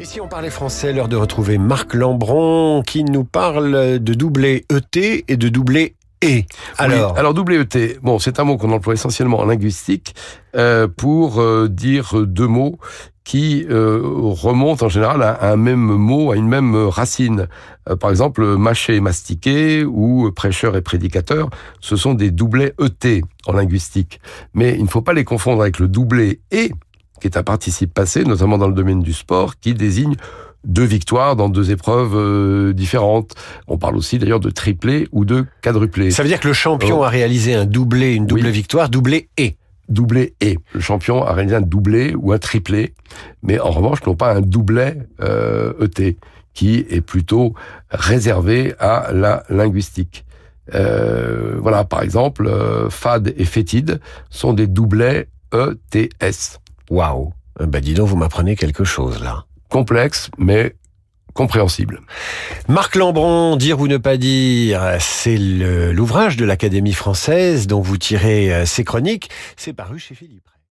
Et si on parlait français, l'heure de retrouver Marc Lambron qui nous parle de doubler ET et de doubler E. Alors, oui, alors ET, bon, c'est un mot qu'on emploie essentiellement en linguistique euh, pour euh, dire deux mots qui euh, remontent en général à, un même mot, à une même racine. Par exemple, mâcher et mastiquer ou prêcheur et prédicateur, ce sont des doublets ET en linguistique. Mais il ne faut pas les confondre avec le doublet E qui est un participe passé, notamment dans le domaine du sport, qui désigne deux victoires dans deux épreuves euh, différentes. On parle aussi d'ailleurs de triplé ou de quadruplé. Ça veut dire que le champion oh. a réalisé un doublé, une double victoire, doublé et. Doublé et. Le champion a réalisé un doublé ou un triplé, mais en revanche non pas un doublet euh, ET, qui est plutôt réservé à la linguistique. Euh, voilà, par exemple, euh, FAD et fétide sont des doublets ETS. Waouh Bah dis donc, vous m'apprenez quelque chose là. Complexe, mais compréhensible. Marc Lambron, Dire ou ne pas dire, c'est l'ouvrage de l'Académie française dont vous tirez ces euh, chroniques. C'est paru chez Philippe.